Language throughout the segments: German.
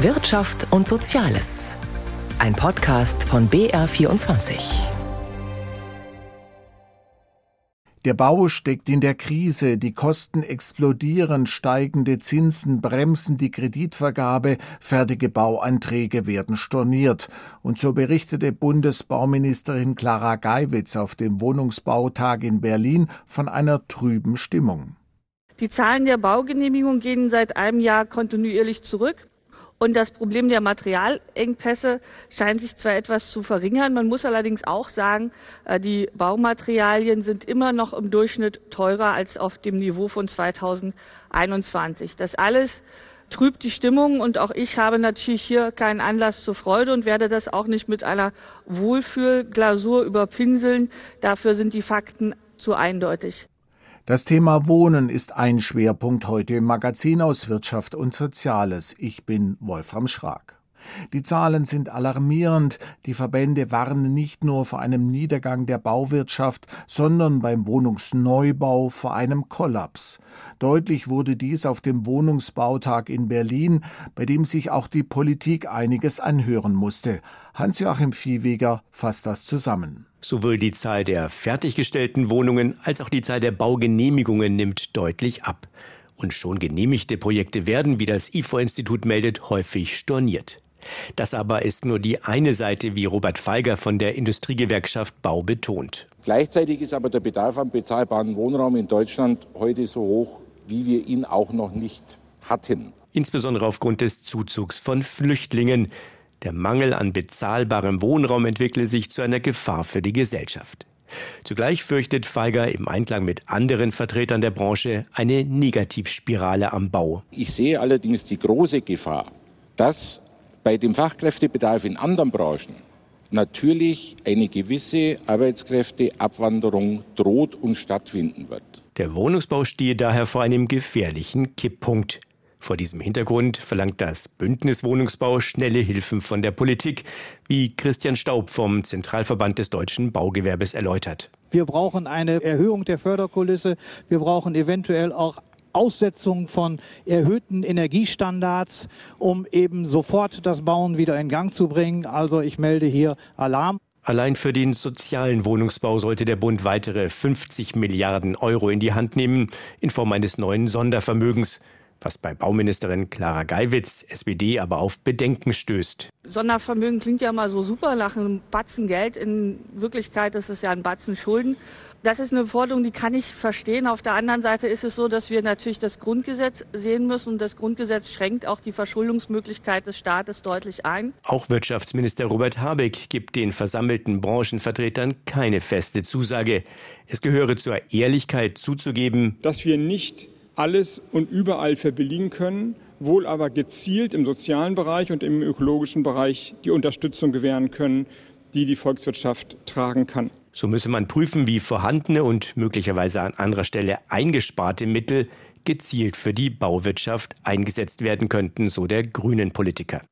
Wirtschaft und Soziales. Ein Podcast von BR24. Der Bau steckt in der Krise, die Kosten explodieren, steigende Zinsen bremsen die Kreditvergabe, fertige Bauanträge werden storniert. Und so berichtete Bundesbauministerin Clara Geiwitz auf dem Wohnungsbautag in Berlin von einer trüben Stimmung. Die Zahlen der Baugenehmigung gehen seit einem Jahr kontinuierlich zurück. Und das Problem der Materialengpässe scheint sich zwar etwas zu verringern, man muss allerdings auch sagen, äh, die Baumaterialien sind immer noch im Durchschnitt teurer als auf dem Niveau von 2021. Das alles trübt die Stimmung und auch ich habe natürlich hier keinen Anlass zur Freude und werde das auch nicht mit einer Wohlfühlglasur überpinseln. Dafür sind die Fakten zu eindeutig. Das Thema Wohnen ist ein Schwerpunkt heute im Magazin aus Wirtschaft und Soziales. Ich bin Wolfram Schrag. Die Zahlen sind alarmierend. Die Verbände warnen nicht nur vor einem Niedergang der Bauwirtschaft, sondern beim Wohnungsneubau vor einem Kollaps. Deutlich wurde dies auf dem Wohnungsbautag in Berlin, bei dem sich auch die Politik einiges anhören musste. Hans-Joachim Viehweger fasst das zusammen. Sowohl die Zahl der fertiggestellten Wohnungen als auch die Zahl der Baugenehmigungen nimmt deutlich ab. Und schon genehmigte Projekte werden, wie das IFO-Institut meldet, häufig storniert. Das aber ist nur die eine Seite, wie Robert Feiger von der Industriegewerkschaft Bau betont. Gleichzeitig ist aber der Bedarf an bezahlbaren Wohnraum in Deutschland heute so hoch, wie wir ihn auch noch nicht hatten. Insbesondere aufgrund des Zuzugs von Flüchtlingen. Der Mangel an bezahlbarem Wohnraum entwickle sich zu einer Gefahr für die Gesellschaft. Zugleich fürchtet Feiger im Einklang mit anderen Vertretern der Branche eine Negativspirale am Bau. Ich sehe allerdings die große Gefahr, dass bei dem Fachkräftebedarf in anderen Branchen natürlich eine gewisse Arbeitskräfteabwanderung droht und stattfinden wird. Der Wohnungsbau stehe daher vor einem gefährlichen Kipppunkt. Vor diesem Hintergrund verlangt das Bündnis Wohnungsbau schnelle Hilfen von der Politik, wie Christian Staub vom Zentralverband des deutschen Baugewerbes erläutert. Wir brauchen eine Erhöhung der Förderkulisse. Wir brauchen eventuell auch Aussetzung von erhöhten Energiestandards, um eben sofort das Bauen wieder in Gang zu bringen. Also ich melde hier Alarm. Allein für den sozialen Wohnungsbau sollte der Bund weitere 50 Milliarden Euro in die Hand nehmen, in Form eines neuen Sondervermögens was bei Bauministerin Clara Geiwitz, SPD, aber auf Bedenken stößt. Sondervermögen klingt ja mal so super nach einem Batzen Geld. In Wirklichkeit ist es ja ein Batzen Schulden. Das ist eine Forderung, die kann ich verstehen. Auf der anderen Seite ist es so, dass wir natürlich das Grundgesetz sehen müssen. Und das Grundgesetz schränkt auch die Verschuldungsmöglichkeit des Staates deutlich ein. Auch Wirtschaftsminister Robert Habeck gibt den versammelten Branchenvertretern keine feste Zusage. Es gehöre zur Ehrlichkeit zuzugeben, dass wir nicht alles und überall verbilligen können, wohl aber gezielt im sozialen Bereich und im ökologischen Bereich die Unterstützung gewähren können, die die Volkswirtschaft tragen kann. So müsse man prüfen, wie vorhandene und möglicherweise an anderer Stelle eingesparte Mittel gezielt für die Bauwirtschaft eingesetzt werden könnten, so der grünen Politiker.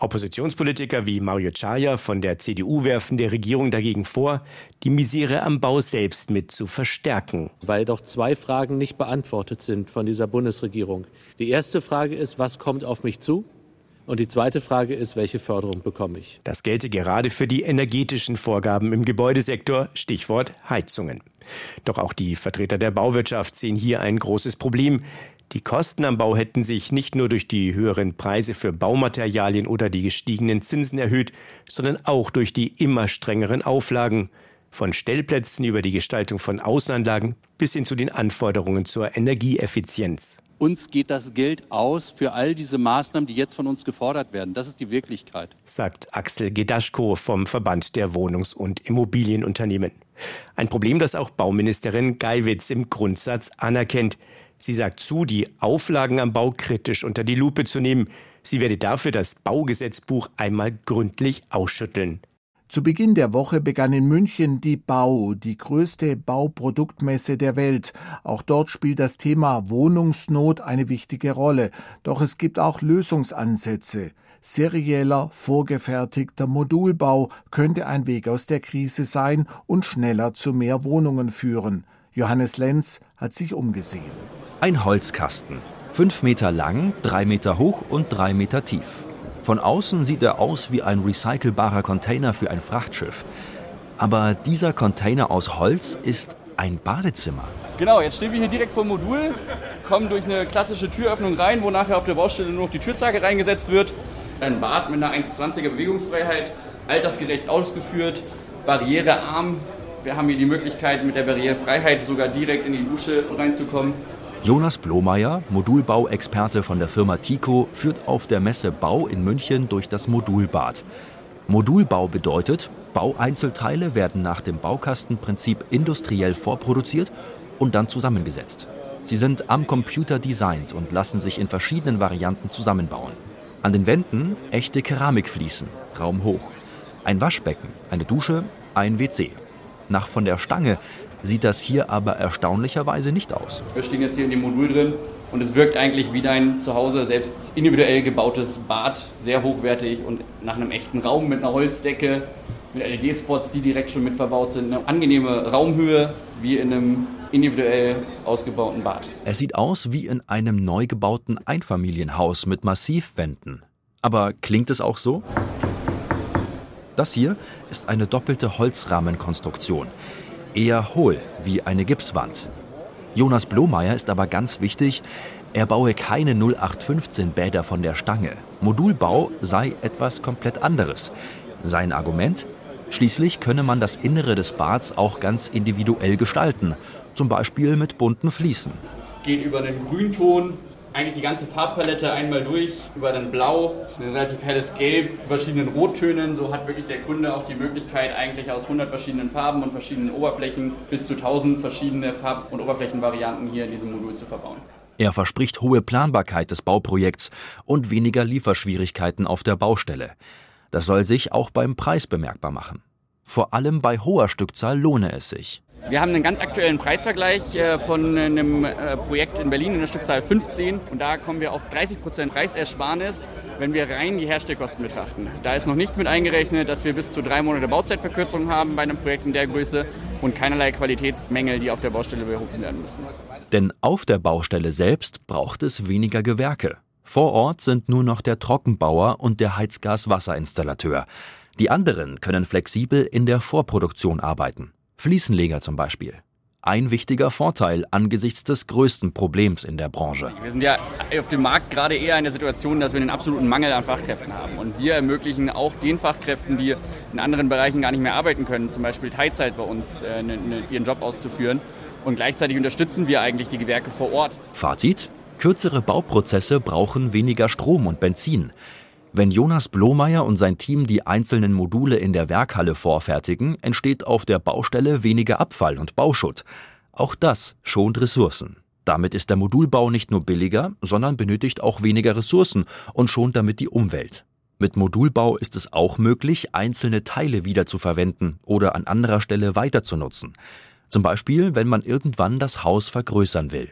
Oppositionspolitiker wie Mario Chaya von der CDU werfen der Regierung dagegen vor, die Misere am Bau selbst mit zu verstärken. Weil doch zwei Fragen nicht beantwortet sind von dieser Bundesregierung. Die erste Frage ist, was kommt auf mich zu? Und die zweite Frage ist, welche Förderung bekomme ich? Das gelte gerade für die energetischen Vorgaben im Gebäudesektor, Stichwort Heizungen. Doch auch die Vertreter der Bauwirtschaft sehen hier ein großes Problem. Die Kosten am Bau hätten sich nicht nur durch die höheren Preise für Baumaterialien oder die gestiegenen Zinsen erhöht, sondern auch durch die immer strengeren Auflagen, von Stellplätzen über die Gestaltung von Außenanlagen bis hin zu den Anforderungen zur Energieeffizienz. Uns geht das Geld aus für all diese Maßnahmen, die jetzt von uns gefordert werden. Das ist die Wirklichkeit. Sagt Axel Gedaschko vom Verband der Wohnungs- und Immobilienunternehmen. Ein Problem, das auch Bauministerin Geiwitz im Grundsatz anerkennt. Sie sagt zu, die Auflagen am Bau kritisch unter die Lupe zu nehmen. Sie werde dafür das Baugesetzbuch einmal gründlich ausschütteln. Zu Beginn der Woche begann in München die Bau, die größte Bauproduktmesse der Welt. Auch dort spielt das Thema Wohnungsnot eine wichtige Rolle. Doch es gibt auch Lösungsansätze. Serieller, vorgefertigter Modulbau könnte ein Weg aus der Krise sein und schneller zu mehr Wohnungen führen. Johannes Lenz hat sich umgesehen. Ein Holzkasten, Fünf Meter lang, drei Meter hoch und drei Meter tief. Von außen sieht er aus wie ein recycelbarer Container für ein Frachtschiff. Aber dieser Container aus Holz ist ein Badezimmer. Genau, jetzt stehen wir hier direkt vor dem Modul, kommen durch eine klassische Türöffnung rein, wo nachher auf der Baustelle nur noch die Türzage reingesetzt wird. Ein Bad mit einer 1,20er Bewegungsfreiheit, altersgerecht ausgeführt, barrierearm. Wir haben hier die Möglichkeit, mit der Barrierefreiheit sogar direkt in die Dusche reinzukommen. Jonas Blomeyer, Modulbauexperte von der Firma Tico, führt auf der Messe Bau in München durch das Modulbad. Modulbau bedeutet, Baueinzelteile werden nach dem Baukastenprinzip industriell vorproduziert und dann zusammengesetzt. Sie sind am Computer designt und lassen sich in verschiedenen Varianten zusammenbauen. An den Wänden echte Keramikfliesen, raumhoch. Ein Waschbecken, eine Dusche, ein WC. Nach von der Stange sieht das hier aber erstaunlicherweise nicht aus. Wir stehen jetzt hier in dem Modul drin und es wirkt eigentlich wie dein zu Hause selbst individuell gebautes Bad, sehr hochwertig und nach einem echten Raum mit einer Holzdecke, mit LED-Spots, die direkt schon mit verbaut sind. Eine angenehme Raumhöhe wie in einem individuell ausgebauten Bad. Es sieht aus wie in einem neu gebauten Einfamilienhaus mit Massivwänden. Aber klingt es auch so? Das hier ist eine doppelte Holzrahmenkonstruktion. Eher hohl wie eine Gipswand. Jonas Blomeyer ist aber ganz wichtig, er baue keine 0815 Bäder von der Stange. Modulbau sei etwas komplett anderes. Sein Argument? Schließlich könne man das Innere des Bads auch ganz individuell gestalten, zum Beispiel mit bunten Fliesen. Es geht über den Grünton, eigentlich die ganze Farbpalette einmal durch, über dann Blau, ein relativ helles Gelb, verschiedenen Rottönen. So hat wirklich der Kunde auch die Möglichkeit, eigentlich aus 100 verschiedenen Farben und verschiedenen Oberflächen bis zu 1000 verschiedene Farb- und Oberflächenvarianten hier in diesem Modul zu verbauen. Er verspricht hohe Planbarkeit des Bauprojekts und weniger Lieferschwierigkeiten auf der Baustelle. Das soll sich auch beim Preis bemerkbar machen. Vor allem bei hoher Stückzahl lohne es sich. Wir haben einen ganz aktuellen Preisvergleich äh, von einem äh, Projekt in Berlin in der Stückzahl 15 und da kommen wir auf 30 Prozent Preisersparnis, wenn wir rein die Herstellkosten betrachten. Da ist noch nicht mit eingerechnet, dass wir bis zu drei Monate Bauzeitverkürzung haben bei einem Projekt in der Größe und keinerlei Qualitätsmängel, die auf der Baustelle behoben werden müssen. Denn auf der Baustelle selbst braucht es weniger Gewerke. Vor Ort sind nur noch der Trockenbauer und der Heizgas-Wasserinstallateur. Die anderen können flexibel in der Vorproduktion arbeiten. Fliesenleger zum Beispiel. Ein wichtiger Vorteil angesichts des größten Problems in der Branche. Wir sind ja auf dem Markt gerade eher in der Situation, dass wir einen absoluten Mangel an Fachkräften haben. Und wir ermöglichen auch den Fachkräften, die in anderen Bereichen gar nicht mehr arbeiten können, zum Beispiel Teilzeit bei uns, äh, ne, ne, ihren Job auszuführen. Und gleichzeitig unterstützen wir eigentlich die Gewerke vor Ort. Fazit? Kürzere Bauprozesse brauchen weniger Strom und Benzin. Wenn Jonas Blomeyer und sein Team die einzelnen Module in der Werkhalle vorfertigen, entsteht auf der Baustelle weniger Abfall und Bauschutt. Auch das schont Ressourcen. Damit ist der Modulbau nicht nur billiger, sondern benötigt auch weniger Ressourcen und schont damit die Umwelt. Mit Modulbau ist es auch möglich, einzelne Teile wiederzuverwenden oder an anderer Stelle weiterzunutzen. Zum Beispiel, wenn man irgendwann das Haus vergrößern will.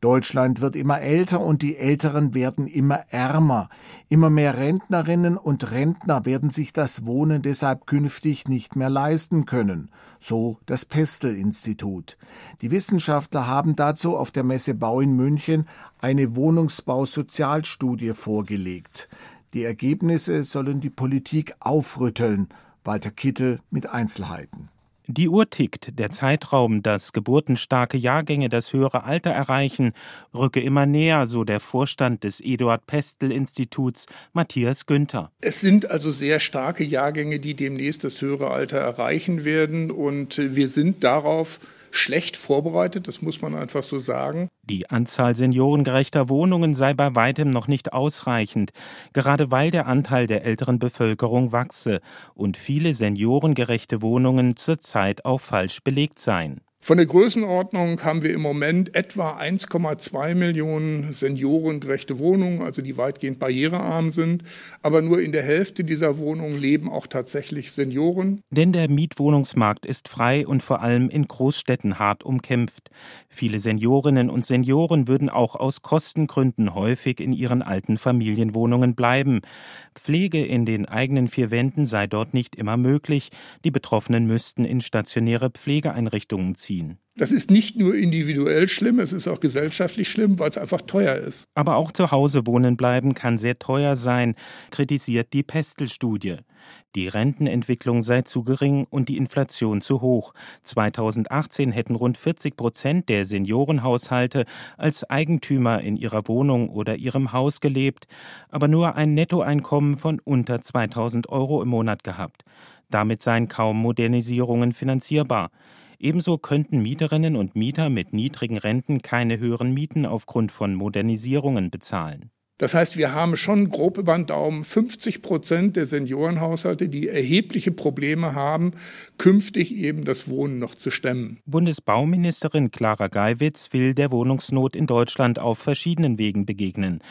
Deutschland wird immer älter und die Älteren werden immer ärmer. Immer mehr Rentnerinnen und Rentner werden sich das Wohnen deshalb künftig nicht mehr leisten können. So das Pestel-Institut. Die Wissenschaftler haben dazu auf der Messe Bau in München eine Wohnungsbausozialstudie vorgelegt. Die Ergebnisse sollen die Politik aufrütteln. Walter Kittel mit Einzelheiten. Die Uhr tickt, der Zeitraum, dass geburtenstarke Jahrgänge das höhere Alter erreichen, rücke immer näher, so der Vorstand des Eduard Pestel Instituts, Matthias Günther. Es sind also sehr starke Jahrgänge, die demnächst das höhere Alter erreichen werden und wir sind darauf schlecht vorbereitet, das muss man einfach so sagen. Die Anzahl seniorengerechter Wohnungen sei bei weitem noch nicht ausreichend, gerade weil der Anteil der älteren Bevölkerung wachse und viele seniorengerechte Wohnungen zurzeit auch falsch belegt seien. Von der Größenordnung haben wir im Moment etwa 1,2 Millionen seniorengerechte Wohnungen, also die weitgehend barrierearm sind. Aber nur in der Hälfte dieser Wohnungen leben auch tatsächlich Senioren. Denn der Mietwohnungsmarkt ist frei und vor allem in Großstädten hart umkämpft. Viele Seniorinnen und Senioren würden auch aus Kostengründen häufig in ihren alten Familienwohnungen bleiben. Pflege in den eigenen vier Wänden sei dort nicht immer möglich. Die Betroffenen müssten in stationäre Pflegeeinrichtungen ziehen ziehen. Das ist nicht nur individuell schlimm, es ist auch gesellschaftlich schlimm, weil es einfach teuer ist. Aber auch zu Hause wohnen bleiben kann sehr teuer sein, kritisiert die Pestel-Studie. Die Rentenentwicklung sei zu gering und die Inflation zu hoch. 2018 hätten rund 40 Prozent der Seniorenhaushalte als Eigentümer in ihrer Wohnung oder ihrem Haus gelebt, aber nur ein Nettoeinkommen von unter 2000 Euro im Monat gehabt. Damit seien kaum Modernisierungen finanzierbar. Ebenso könnten Mieterinnen und Mieter mit niedrigen Renten keine höheren Mieten aufgrund von Modernisierungen bezahlen. Das heißt, wir haben schon grob über den Daumen 50 Prozent der Seniorenhaushalte, die erhebliche Probleme haben, künftig eben das Wohnen noch zu stemmen. Bundesbauministerin Clara Geiwitz will der Wohnungsnot in Deutschland auf verschiedenen Wegen begegnen.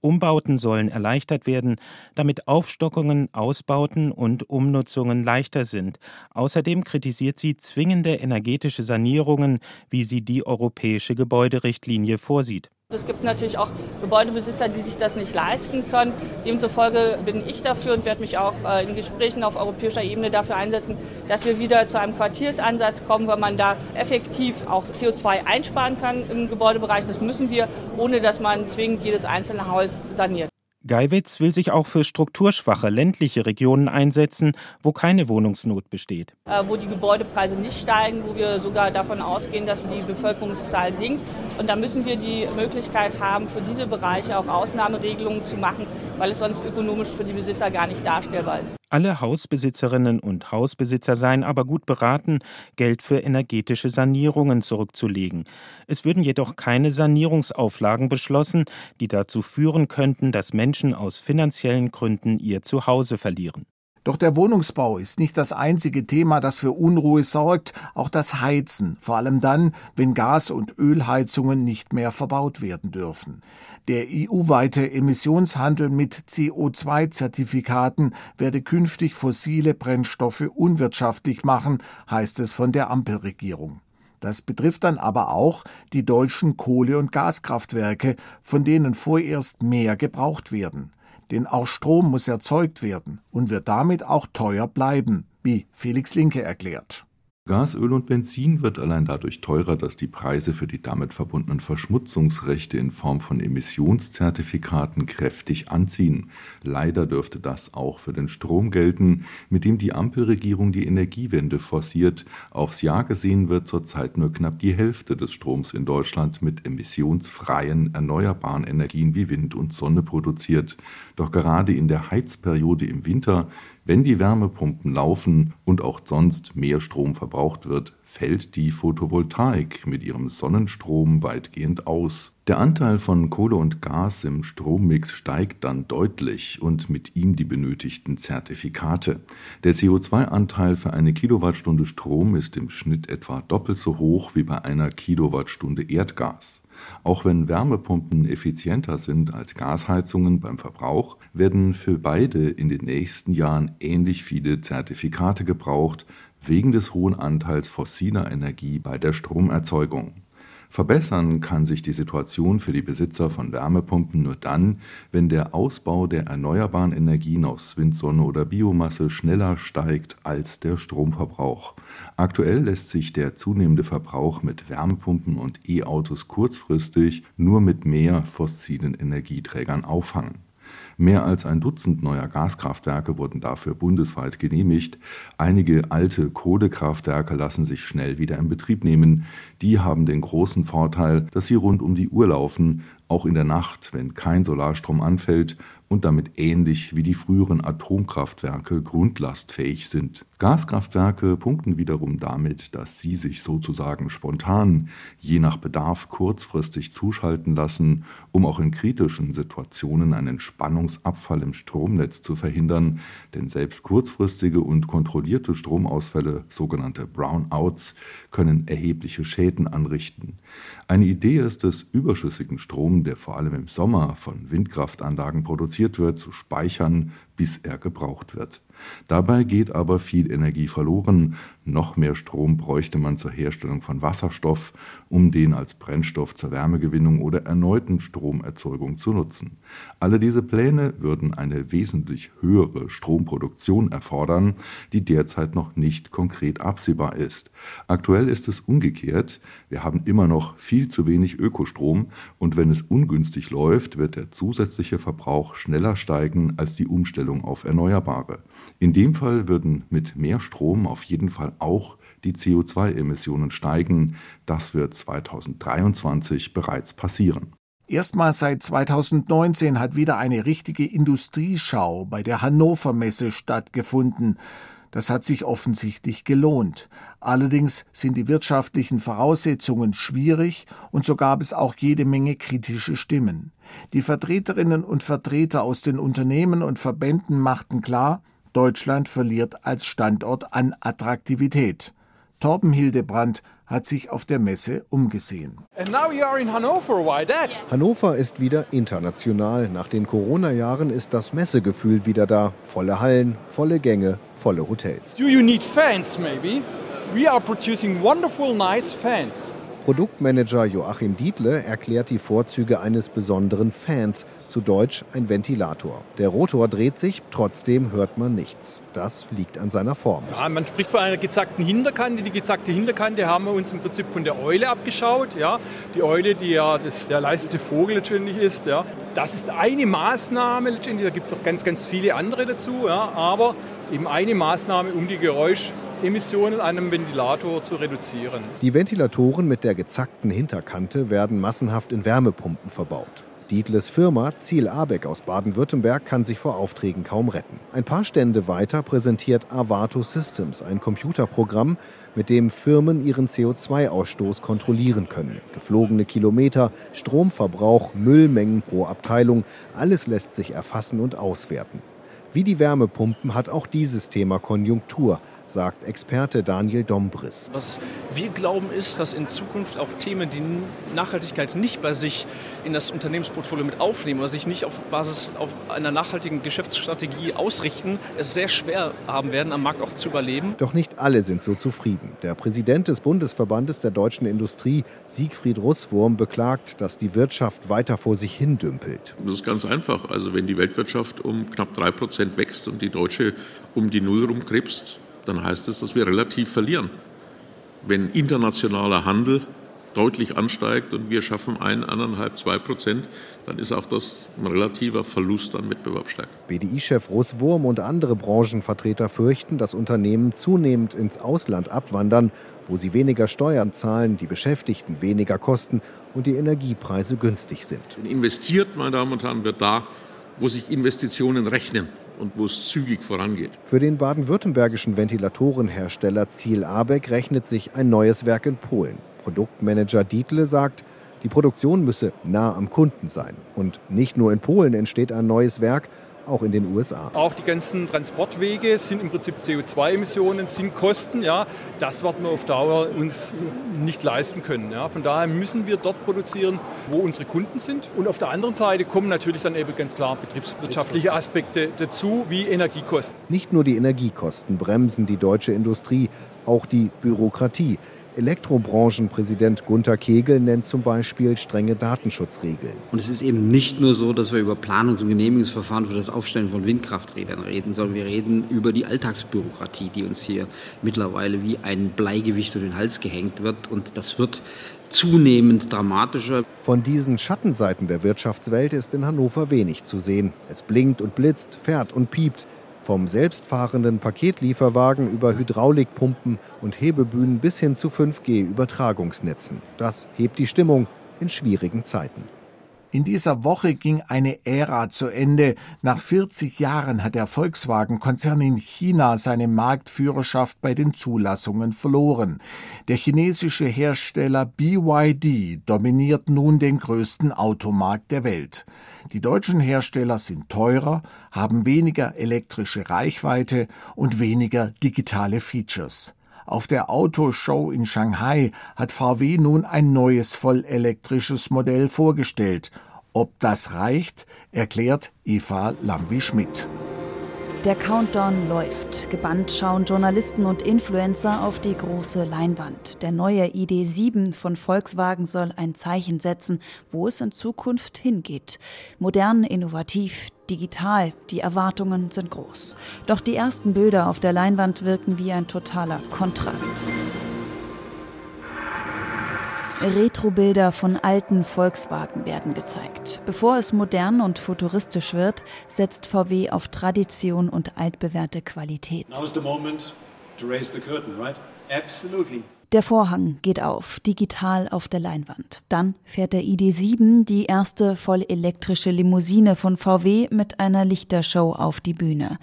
Umbauten sollen erleichtert werden, damit Aufstockungen, Ausbauten und Umnutzungen leichter sind. Außerdem kritisiert sie zwingende energetische Sanierungen, wie sie die europäische Gebäuderichtlinie vorsieht. Es gibt natürlich auch Gebäudebesitzer, die sich das nicht leisten können. Demzufolge bin ich dafür und werde mich auch äh, in Gesprächen auf europäischer Ebene dafür einsetzen, dass wir wieder zu einem Quartiersansatz kommen, weil man da effektiv auch CO2 einsparen kann im Gebäudebereich. Das müssen wir, ohne dass man zwingend jedes einzelne Haus saniert. Geiwitz will sich auch für strukturschwache ländliche Regionen einsetzen, wo keine Wohnungsnot besteht. Äh, wo die Gebäudepreise nicht steigen, wo wir sogar davon ausgehen, dass die Bevölkerungszahl sinkt. Und da müssen wir die Möglichkeit haben, für diese Bereiche auch Ausnahmeregelungen zu machen, weil es sonst ökonomisch für die Besitzer gar nicht darstellbar ist. Alle Hausbesitzerinnen und Hausbesitzer seien aber gut beraten, Geld für energetische Sanierungen zurückzulegen. Es würden jedoch keine Sanierungsauflagen beschlossen, die dazu führen könnten, dass Menschen aus finanziellen Gründen ihr Zuhause verlieren. Doch der Wohnungsbau ist nicht das einzige Thema, das für Unruhe sorgt, auch das Heizen, vor allem dann, wenn Gas- und Ölheizungen nicht mehr verbaut werden dürfen. Der EU-weite Emissionshandel mit CO2-Zertifikaten werde künftig fossile Brennstoffe unwirtschaftlich machen, heißt es von der Ampelregierung. Das betrifft dann aber auch die deutschen Kohle- und Gaskraftwerke, von denen vorerst mehr gebraucht werden denn auch Strom muss erzeugt werden und wird damit auch teuer bleiben, wie Felix Linke erklärt. Gas, Öl und Benzin wird allein dadurch teurer, dass die Preise für die damit verbundenen Verschmutzungsrechte in Form von Emissionszertifikaten kräftig anziehen. Leider dürfte das auch für den Strom gelten, mit dem die Ampelregierung die Energiewende forciert. Aufs Jahr gesehen wird zurzeit nur knapp die Hälfte des Stroms in Deutschland mit emissionsfreien, erneuerbaren Energien wie Wind und Sonne produziert. Doch gerade in der Heizperiode im Winter wenn die Wärmepumpen laufen und auch sonst mehr Strom verbraucht wird, fällt die Photovoltaik mit ihrem Sonnenstrom weitgehend aus. Der Anteil von Kohle und Gas im Strommix steigt dann deutlich und mit ihm die benötigten Zertifikate. Der CO2-Anteil für eine Kilowattstunde Strom ist im Schnitt etwa doppelt so hoch wie bei einer Kilowattstunde Erdgas. Auch wenn Wärmepumpen effizienter sind als Gasheizungen beim Verbrauch, werden für beide in den nächsten Jahren ähnlich viele Zertifikate gebraucht, wegen des hohen Anteils fossiler Energie bei der Stromerzeugung. Verbessern kann sich die Situation für die Besitzer von Wärmepumpen nur dann, wenn der Ausbau der erneuerbaren Energien aus Wind, Sonne oder Biomasse schneller steigt als der Stromverbrauch. Aktuell lässt sich der zunehmende Verbrauch mit Wärmepumpen und E-Autos kurzfristig nur mit mehr fossilen Energieträgern auffangen. Mehr als ein Dutzend neuer Gaskraftwerke wurden dafür bundesweit genehmigt. Einige alte Kohlekraftwerke lassen sich schnell wieder in Betrieb nehmen. Die haben den großen Vorteil, dass sie rund um die Uhr laufen, auch in der Nacht, wenn kein Solarstrom anfällt und damit ähnlich wie die früheren Atomkraftwerke grundlastfähig sind. Gaskraftwerke punkten wiederum damit, dass sie sich sozusagen spontan, je nach Bedarf kurzfristig zuschalten lassen, um auch in kritischen Situationen einen Spannungsabfall im Stromnetz zu verhindern, denn selbst kurzfristige und kontrollierte Stromausfälle, sogenannte Brownouts, können erhebliche Schäden anrichten. Eine Idee ist es, überschüssigen Strom, der vor allem im Sommer von Windkraftanlagen produziert wird, zu speichern, bis er gebraucht wird. Dabei geht aber viel Energie verloren. Noch mehr Strom bräuchte man zur Herstellung von Wasserstoff, um den als Brennstoff zur Wärmegewinnung oder erneuten Stromerzeugung zu nutzen. Alle diese Pläne würden eine wesentlich höhere Stromproduktion erfordern, die derzeit noch nicht konkret absehbar ist. Aktuell ist es umgekehrt. Wir haben immer noch viel zu wenig Ökostrom und wenn es ungünstig läuft, wird der zusätzliche Verbrauch schneller steigen als die Umstellung auf Erneuerbare. In dem Fall würden mit mehr Strom auf jeden Fall auch die CO2-Emissionen steigen. Das wird 2023 bereits passieren. Erstmals seit 2019 hat wieder eine richtige Industrieschau bei der Hannover Messe stattgefunden. Das hat sich offensichtlich gelohnt. Allerdings sind die wirtschaftlichen Voraussetzungen schwierig und so gab es auch jede Menge kritische Stimmen. Die Vertreterinnen und Vertreter aus den Unternehmen und Verbänden machten klar, Deutschland verliert als Standort an Attraktivität. Torben Hildebrandt hat sich auf der Messe umgesehen. Hannover ist wieder international. Nach den Corona-Jahren ist das Messegefühl wieder da. Volle Hallen, volle Gänge, volle Hotels. Do you need fans maybe? We are producing wonderful nice fans. Produktmanager Joachim Dietle erklärt die Vorzüge eines besonderen Fans, zu Deutsch ein Ventilator. Der Rotor dreht sich, trotzdem hört man nichts. Das liegt an seiner Form. Ja, man spricht von einer gezackten Hinterkante. Die gezackte Hinterkante haben wir uns im Prinzip von der Eule abgeschaut. Ja. Die Eule, die ja das, der leiseste Vogel letztendlich ist. Ja. Das ist eine Maßnahme letztendlich. Da gibt es auch ganz, ganz viele andere dazu. Ja. Aber eben eine Maßnahme, um die Geräusch Emissionen einem Ventilator zu reduzieren. Die Ventilatoren mit der gezackten Hinterkante werden massenhaft in Wärmepumpen verbaut. Dietles Firma Ziel Abeck aus Baden-Württemberg kann sich vor Aufträgen kaum retten. Ein paar Stände weiter präsentiert Avato Systems, ein Computerprogramm, mit dem Firmen ihren CO2-Ausstoß kontrollieren können. Geflogene Kilometer, Stromverbrauch, Müllmengen pro Abteilung, alles lässt sich erfassen und auswerten. Wie die Wärmepumpen hat auch dieses Thema Konjunktur sagt Experte Daniel Dombris. Was wir glauben ist, dass in Zukunft auch Themen, die Nachhaltigkeit nicht bei sich in das Unternehmensportfolio mit aufnehmen oder sich nicht auf Basis auf einer nachhaltigen Geschäftsstrategie ausrichten, es sehr schwer haben werden, am Markt auch zu überleben. Doch nicht alle sind so zufrieden. Der Präsident des Bundesverbandes der deutschen Industrie, Siegfried Russwurm, beklagt, dass die Wirtschaft weiter vor sich hin dümpelt. Das ist ganz einfach. Also wenn die Weltwirtschaft um knapp drei Prozent wächst und die deutsche um die Null rumkrebst, dann heißt es, dass wir relativ verlieren. Wenn internationaler Handel deutlich ansteigt und wir schaffen ein, anderthalb, zwei Prozent, dann ist auch das ein relativer Verlust an Wettbewerbsstärke. BDI-Chef Russ Wurm und andere Branchenvertreter fürchten, dass Unternehmen zunehmend ins Ausland abwandern, wo sie weniger Steuern zahlen, die Beschäftigten weniger kosten und die Energiepreise günstig sind. Investiert, meine Damen und Herren, wird da, wo sich Investitionen rechnen und wo es zügig vorangeht. Für den baden-württembergischen Ventilatorenhersteller Ziel Abeck rechnet sich ein neues Werk in Polen. Produktmanager Dietle sagt, die Produktion müsse nah am Kunden sein. Und nicht nur in Polen entsteht ein neues Werk, auch in den USA. Auch die ganzen Transportwege sind im Prinzip CO2-Emissionen, sind Kosten. Ja, das werden wir auf Dauer uns nicht leisten können. Ja. Von daher müssen wir dort produzieren, wo unsere Kunden sind. Und auf der anderen Seite kommen natürlich dann eben ganz klar betriebswirtschaftliche Aspekte dazu, wie Energiekosten. Nicht nur die Energiekosten bremsen die deutsche Industrie, auch die Bürokratie. Elektrobranchenpräsident Gunther Kegel nennt zum Beispiel strenge Datenschutzregeln. Und es ist eben nicht nur so, dass wir über Planungs- und Genehmigungsverfahren für das Aufstellen von Windkrafträdern reden, sondern wir reden über die Alltagsbürokratie, die uns hier mittlerweile wie ein Bleigewicht durch den Hals gehängt wird. Und das wird zunehmend dramatischer. Von diesen Schattenseiten der Wirtschaftswelt ist in Hannover wenig zu sehen. Es blinkt und blitzt, fährt und piept. Vom selbstfahrenden Paketlieferwagen über Hydraulikpumpen und Hebebühnen bis hin zu 5G-Übertragungsnetzen. Das hebt die Stimmung in schwierigen Zeiten. In dieser Woche ging eine Ära zu Ende. Nach 40 Jahren hat der Volkswagen-Konzern in China seine Marktführerschaft bei den Zulassungen verloren. Der chinesische Hersteller BYD dominiert nun den größten Automarkt der Welt. Die deutschen Hersteller sind teurer, haben weniger elektrische Reichweite und weniger digitale Features. Auf der Autoshow in Shanghai hat VW nun ein neues vollelektrisches Modell vorgestellt. Ob das reicht, erklärt Eva Lambi-Schmidt. Der Countdown läuft. Gebannt schauen Journalisten und Influencer auf die große Leinwand. Der neue ID7 von Volkswagen soll ein Zeichen setzen, wo es in Zukunft hingeht. Modern, innovativ, digital. Die Erwartungen sind groß. Doch die ersten Bilder auf der Leinwand wirken wie ein totaler Kontrast. Retrobilder von alten Volkswagen werden gezeigt. Bevor es modern und futuristisch wird, setzt VW auf Tradition und altbewährte Qualität. Curtain, right? Der Vorhang geht auf, digital auf der Leinwand. Dann fährt der ID7, die erste voll elektrische Limousine von VW, mit einer Lichtershow auf die Bühne.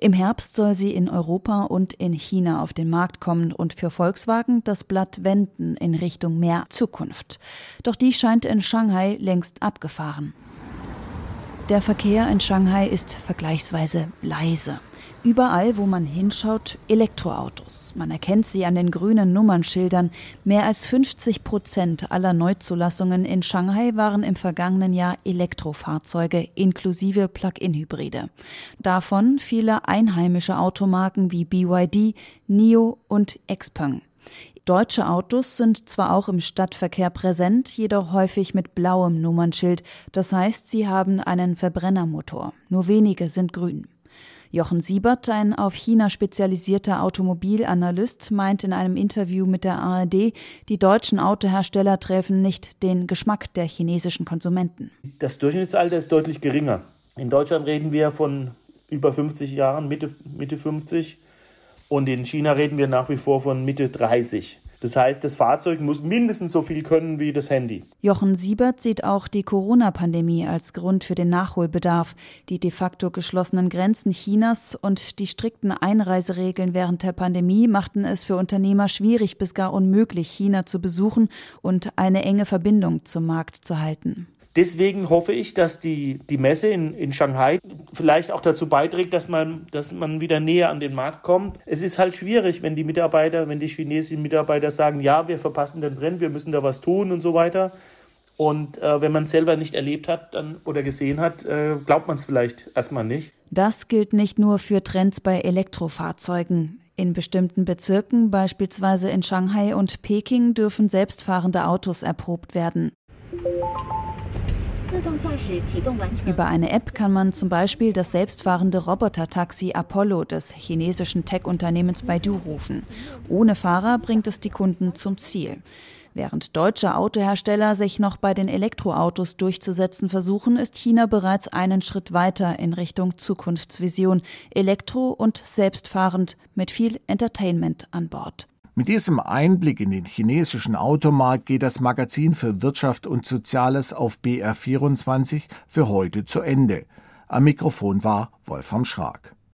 Im Herbst soll sie in Europa und in China auf den Markt kommen und für Volkswagen das Blatt wenden in Richtung mehr Zukunft. Doch die scheint in Shanghai längst abgefahren. Der Verkehr in Shanghai ist vergleichsweise leise. Überall, wo man hinschaut, Elektroautos. Man erkennt sie an den grünen Nummernschildern. Mehr als 50 Prozent aller Neuzulassungen in Shanghai waren im vergangenen Jahr Elektrofahrzeuge inklusive Plug-in-Hybride. Davon viele einheimische Automarken wie BYD, NIO und Xpeng. Deutsche Autos sind zwar auch im Stadtverkehr präsent, jedoch häufig mit blauem Nummernschild. Das heißt, sie haben einen Verbrennermotor. Nur wenige sind grün. Jochen Siebert, ein auf China spezialisierter Automobilanalyst, meint in einem Interview mit der ARD, die deutschen Autohersteller treffen nicht den Geschmack der chinesischen Konsumenten. Das Durchschnittsalter ist deutlich geringer. In Deutschland reden wir von über 50 Jahren, Mitte, Mitte 50. Und in China reden wir nach wie vor von Mitte 30. Das heißt, das Fahrzeug muss mindestens so viel können wie das Handy. Jochen Siebert sieht auch die Corona-Pandemie als Grund für den Nachholbedarf. Die de facto geschlossenen Grenzen Chinas und die strikten Einreiseregeln während der Pandemie machten es für Unternehmer schwierig bis gar unmöglich, China zu besuchen und eine enge Verbindung zum Markt zu halten. Deswegen hoffe ich, dass die, die Messe in, in Shanghai vielleicht auch dazu beiträgt, dass man, dass man wieder näher an den Markt kommt. Es ist halt schwierig, wenn die Mitarbeiter, wenn die chinesischen Mitarbeiter sagen, ja, wir verpassen den Trend, wir müssen da was tun und so weiter. Und äh, wenn man es selber nicht erlebt hat dann, oder gesehen hat, äh, glaubt man es vielleicht erstmal nicht. Das gilt nicht nur für Trends bei Elektrofahrzeugen. In bestimmten Bezirken, beispielsweise in Shanghai und Peking, dürfen selbstfahrende Autos erprobt werden. Über eine App kann man zum Beispiel das selbstfahrende Roboter-Taxi Apollo des chinesischen Tech-Unternehmens Baidu rufen. Ohne Fahrer bringt es die Kunden zum Ziel. Während deutsche Autohersteller sich noch bei den Elektroautos durchzusetzen versuchen, ist China bereits einen Schritt weiter in Richtung Zukunftsvision, elektro- und selbstfahrend mit viel Entertainment an Bord. Mit diesem Einblick in den chinesischen Automarkt geht das Magazin für Wirtschaft und Soziales auf BR24 für heute zu Ende. Am Mikrofon war Wolfram Schrag.